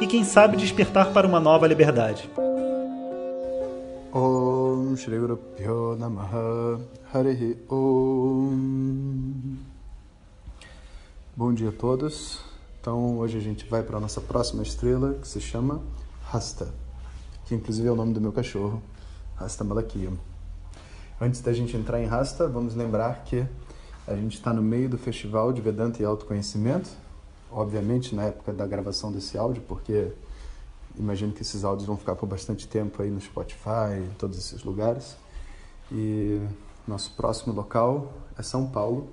e, quem sabe, despertar para uma nova liberdade. Om Om Bom dia a todos. Então, hoje a gente vai para a nossa próxima estrela, que se chama Rasta, que inclusive é o nome do meu cachorro, Rasta Malakia. Antes da gente entrar em Rasta, vamos lembrar que a gente está no meio do Festival de Vedanta e Autoconhecimento, obviamente na época da gravação desse áudio, porque imagino que esses áudios vão ficar por bastante tempo aí no Spotify, em todos esses lugares. E nosso próximo local é São Paulo,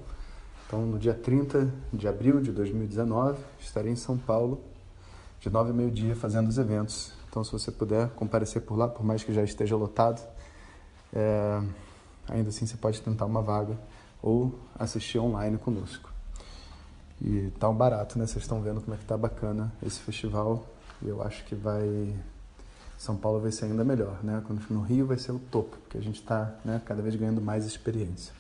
então, no dia 30 de abril de 2019, estarei em São Paulo, de 9 a meio-dia, fazendo os eventos. Então, se você puder comparecer por lá, por mais que já esteja lotado, é, ainda assim você pode tentar uma vaga ou assistir online conosco. E tá um barato, né? Vocês estão vendo como é que tá bacana esse festival. E eu acho que vai. São Paulo vai ser ainda melhor, né? Quando no Rio vai ser o topo, porque a gente está né, cada vez ganhando mais experiência.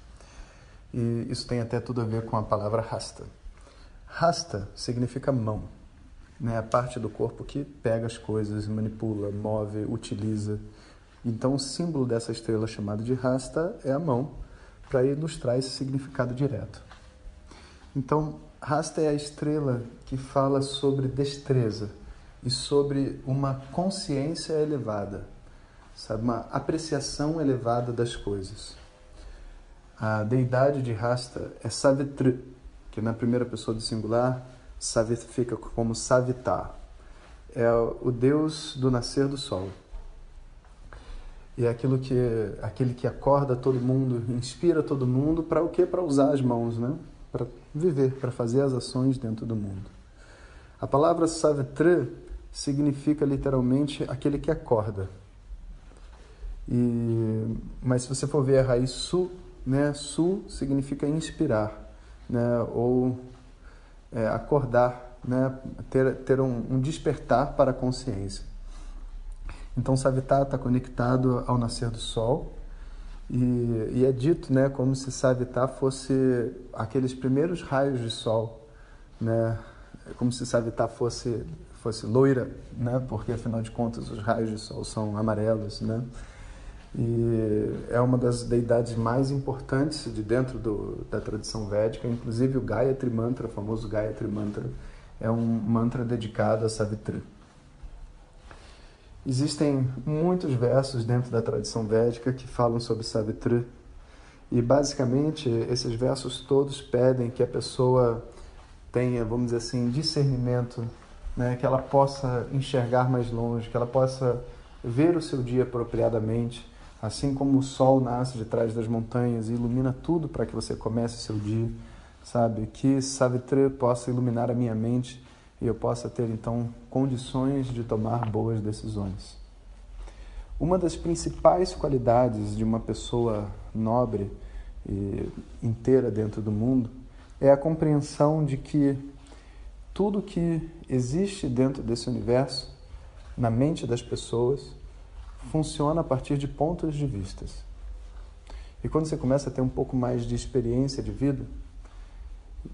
E isso tem até tudo a ver com a palavra rasta. Rasta significa mão, né? a parte do corpo que pega as coisas, manipula, move, utiliza. Então, o símbolo dessa estrela chamada de rasta é a mão, para ilustrar esse significado direto. Então, rasta é a estrela que fala sobre destreza e sobre uma consciência elevada, sabe, uma apreciação elevada das coisas. A deidade de Rasta é Savitri, que na primeira pessoa do singular fica como Savitar. É o deus do nascer do sol. E é aquilo que, aquele que acorda todo mundo, inspira todo mundo para o quê? Para usar as mãos, né? Para viver, para fazer as ações dentro do mundo. A palavra Savitri significa literalmente aquele que acorda. E, mas se você for ver a raiz Su, né? Su significa inspirar, né? ou é, acordar, né? ter, ter um, um, despertar para a consciência. Então, Savitar está conectado ao nascer do sol e, e, é dito né, como se Savitar fosse aqueles primeiros raios de sol, né? como se Savitar fosse, fosse loira, né? porque afinal de contas os raios de sol são amarelos. Né? e é uma das deidades mais importantes de dentro do, da tradição védica, inclusive o Gayatri Mantra, o famoso Gayatri Mantra, é um mantra dedicado a Savitri. Existem muitos versos dentro da tradição védica que falam sobre Savitri, e basicamente esses versos todos pedem que a pessoa tenha, vamos dizer assim, discernimento, né? que ela possa enxergar mais longe, que ela possa ver o seu dia apropriadamente, Assim como o sol nasce de trás das montanhas e ilumina tudo para que você comece o seu dia, sabe? Que Savitri possa iluminar a minha mente e eu possa ter então condições de tomar boas decisões. Uma das principais qualidades de uma pessoa nobre e inteira dentro do mundo é a compreensão de que tudo que existe dentro desse universo, na mente das pessoas, funciona a partir de pontos de vistas. E quando você começa a ter um pouco mais de experiência de vida,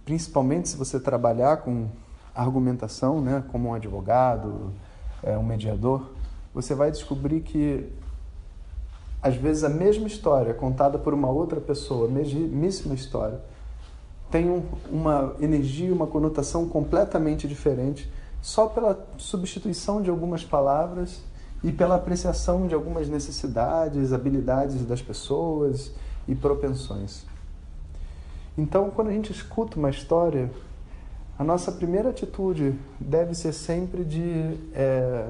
principalmente se você trabalhar com argumentação, né, como um advogado, é, um mediador, você vai descobrir que às vezes a mesma história contada por uma outra pessoa, a mesmíssima história, tem um, uma energia, uma conotação completamente diferente só pela substituição de algumas palavras e pela apreciação de algumas necessidades, habilidades das pessoas e propensões. Então, quando a gente escuta uma história, a nossa primeira atitude deve ser sempre de é,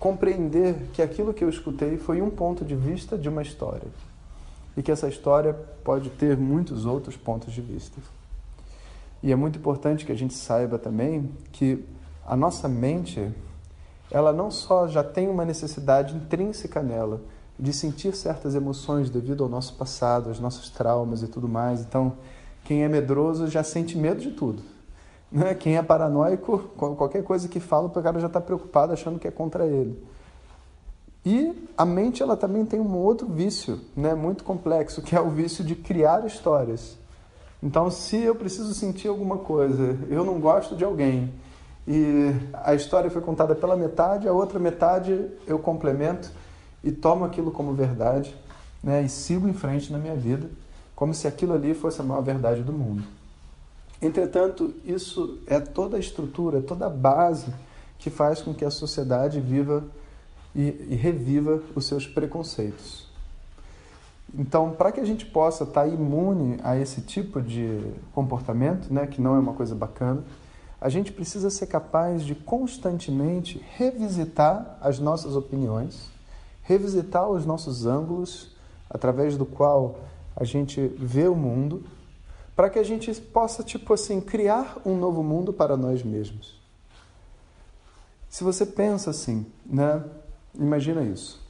compreender que aquilo que eu escutei foi um ponto de vista de uma história e que essa história pode ter muitos outros pontos de vista. E é muito importante que a gente saiba também que a nossa mente ela não só já tem uma necessidade intrínseca nela de sentir certas emoções devido ao nosso passado, aos nossos traumas e tudo mais. Então, quem é medroso já sente medo de tudo. Né? Quem é paranoico, qualquer coisa que fala, o cara já está preocupado achando que é contra ele. E a mente ela também tem um outro vício, né, muito complexo, que é o vício de criar histórias. Então, se eu preciso sentir alguma coisa, eu não gosto de alguém, e a história foi contada pela metade, a outra metade eu complemento e tomo aquilo como verdade, né, e sigo em frente na minha vida, como se aquilo ali fosse a maior verdade do mundo. Entretanto, isso é toda a estrutura, toda a base que faz com que a sociedade viva e, e reviva os seus preconceitos. Então, para que a gente possa estar tá imune a esse tipo de comportamento, né, que não é uma coisa bacana, a gente precisa ser capaz de constantemente revisitar as nossas opiniões, revisitar os nossos ângulos através do qual a gente vê o mundo, para que a gente possa, tipo assim, criar um novo mundo para nós mesmos. Se você pensa assim, né? Imagina isso.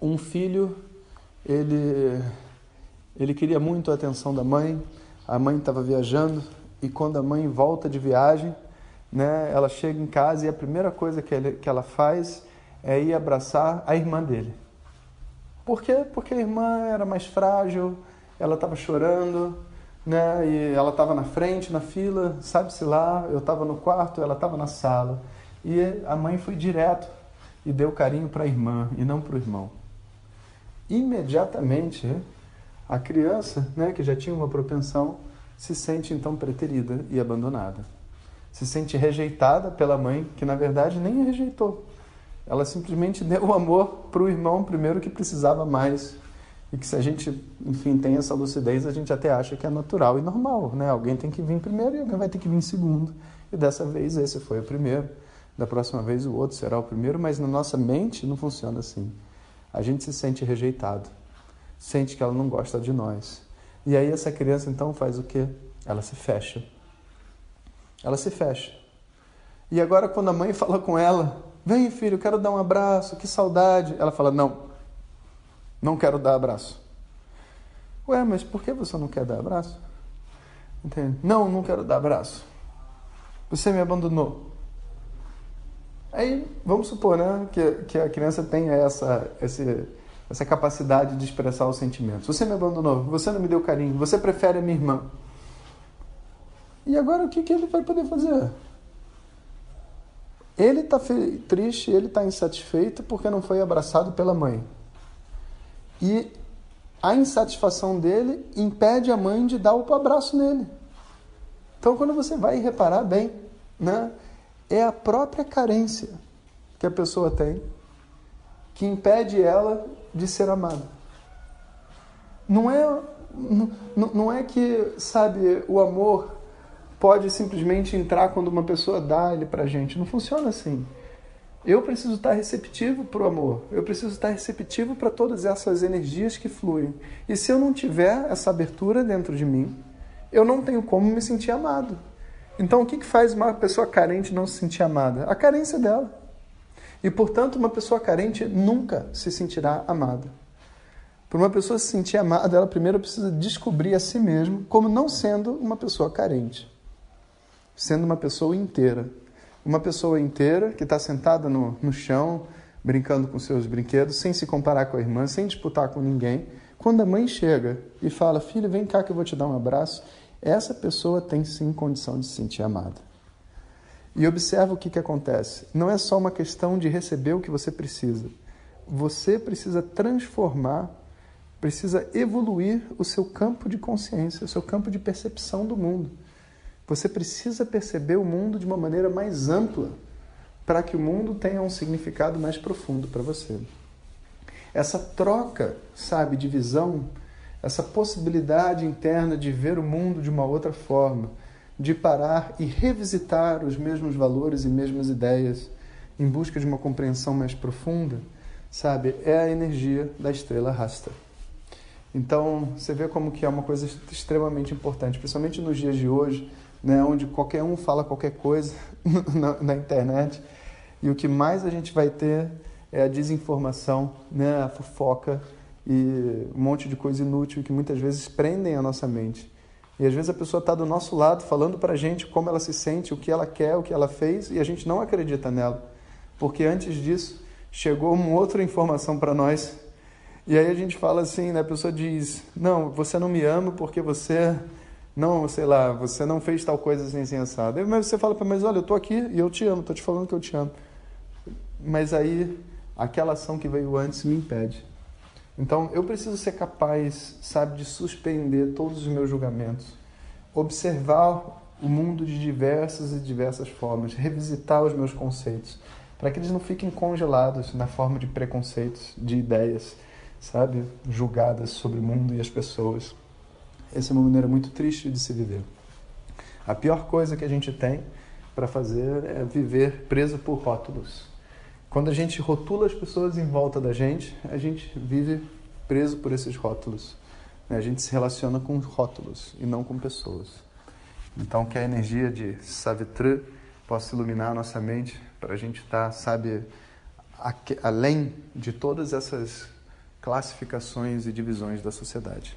Um filho, ele, ele queria muito a atenção da mãe, a mãe estava viajando e quando a mãe volta de viagem, né, ela chega em casa e a primeira coisa que, ele, que ela faz é ir abraçar a irmã dele. Por quê? Porque a irmã era mais frágil, ela estava chorando, né, e ela estava na frente, na fila, sabe-se lá, eu estava no quarto, ela estava na sala. E a mãe foi direto e deu carinho para a irmã e não para o irmão. Imediatamente, a criança, né, que já tinha uma propensão, se sente então preterida e abandonada. Se sente rejeitada pela mãe, que na verdade nem a rejeitou. Ela simplesmente deu o amor para o irmão primeiro que precisava mais. E que se a gente, enfim, tem essa lucidez, a gente até acha que é natural e normal, né? Alguém tem que vir primeiro e alguém vai ter que vir segundo. E dessa vez esse foi o primeiro da próxima vez o outro será o primeiro, mas na nossa mente não funciona assim. A gente se sente rejeitado, sente que ela não gosta de nós. E aí essa criança então faz o quê? Ela se fecha. Ela se fecha. E agora quando a mãe fala com ela, vem filho, quero dar um abraço, que saudade. Ela fala, não, não quero dar abraço. Ué, mas por que você não quer dar abraço? Entende? Não, não quero dar abraço. Você me abandonou. Aí, vamos supor né, que, que a criança tenha essa, essa, essa capacidade de expressar os sentimentos. Você me abandonou, você não me deu carinho, você prefere a minha irmã. E agora o que, que ele vai poder fazer? Ele está triste, ele está insatisfeito porque não foi abraçado pela mãe. E a insatisfação dele impede a mãe de dar o abraço nele. Então, quando você vai reparar bem, né, é a própria carência que a pessoa tem que impede ela de ser amada. Não é, não, não é que, sabe, o amor pode simplesmente entrar quando uma pessoa dá ele pra gente. Não funciona assim. Eu preciso estar receptivo para o amor. Eu preciso estar receptivo para todas essas energias que fluem. E se eu não tiver essa abertura dentro de mim, eu não tenho como me sentir amado. Então, o que faz uma pessoa carente não se sentir amada? A carência dela. E, portanto, uma pessoa carente nunca se sentirá amada. Para uma pessoa se sentir amada, ela primeiro precisa descobrir a si mesma como não sendo uma pessoa carente, sendo uma pessoa inteira. Uma pessoa inteira que está sentada no, no chão, brincando com seus brinquedos, sem se comparar com a irmã, sem disputar com ninguém. Quando a mãe chega e fala: Filho, vem cá que eu vou te dar um abraço, essa pessoa tem sim condição de se sentir amada. E observa o que, que acontece. Não é só uma questão de receber o que você precisa. Você precisa transformar, precisa evoluir o seu campo de consciência, o seu campo de percepção do mundo. Você precisa perceber o mundo de uma maneira mais ampla para que o mundo tenha um significado mais profundo para você. Essa troca, sabe, de visão essa possibilidade interna de ver o mundo de uma outra forma, de parar e revisitar os mesmos valores e mesmas ideias em busca de uma compreensão mais profunda, sabe? É a energia da estrela rasta. Então, você vê como que é uma coisa extremamente importante, principalmente nos dias de hoje, né, onde qualquer um fala qualquer coisa na, na internet. E o que mais a gente vai ter é a desinformação, né, a fofoca e um monte de coisa inútil que muitas vezes prendem a nossa mente. E às vezes a pessoa está do nosso lado falando para a gente como ela se sente, o que ela quer, o que ela fez, e a gente não acredita nela. Porque antes disso chegou uma outra informação para nós. E aí a gente fala assim, né? a pessoa diz: Não, você não me ama porque você não, sei lá, você não fez tal coisa assim, assim assado. Mas você fala para mas olha, eu estou aqui e eu te amo, estou te falando que eu te amo. Mas aí aquela ação que veio antes me impede. Então, eu preciso ser capaz, sabe, de suspender todos os meus julgamentos, observar o mundo de diversas e diversas formas, revisitar os meus conceitos, para que eles não fiquem congelados na forma de preconceitos, de ideias, sabe, julgadas sobre o mundo e as pessoas. Essa é uma maneira muito triste de se viver. A pior coisa que a gente tem para fazer é viver preso por rótulos. Quando a gente rotula as pessoas em volta da gente, a gente vive preso por esses rótulos. Né? A gente se relaciona com rótulos e não com pessoas. Então, que a energia de Savitri possa iluminar a nossa mente para a gente estar, tá, sabe, além de todas essas classificações e divisões da sociedade.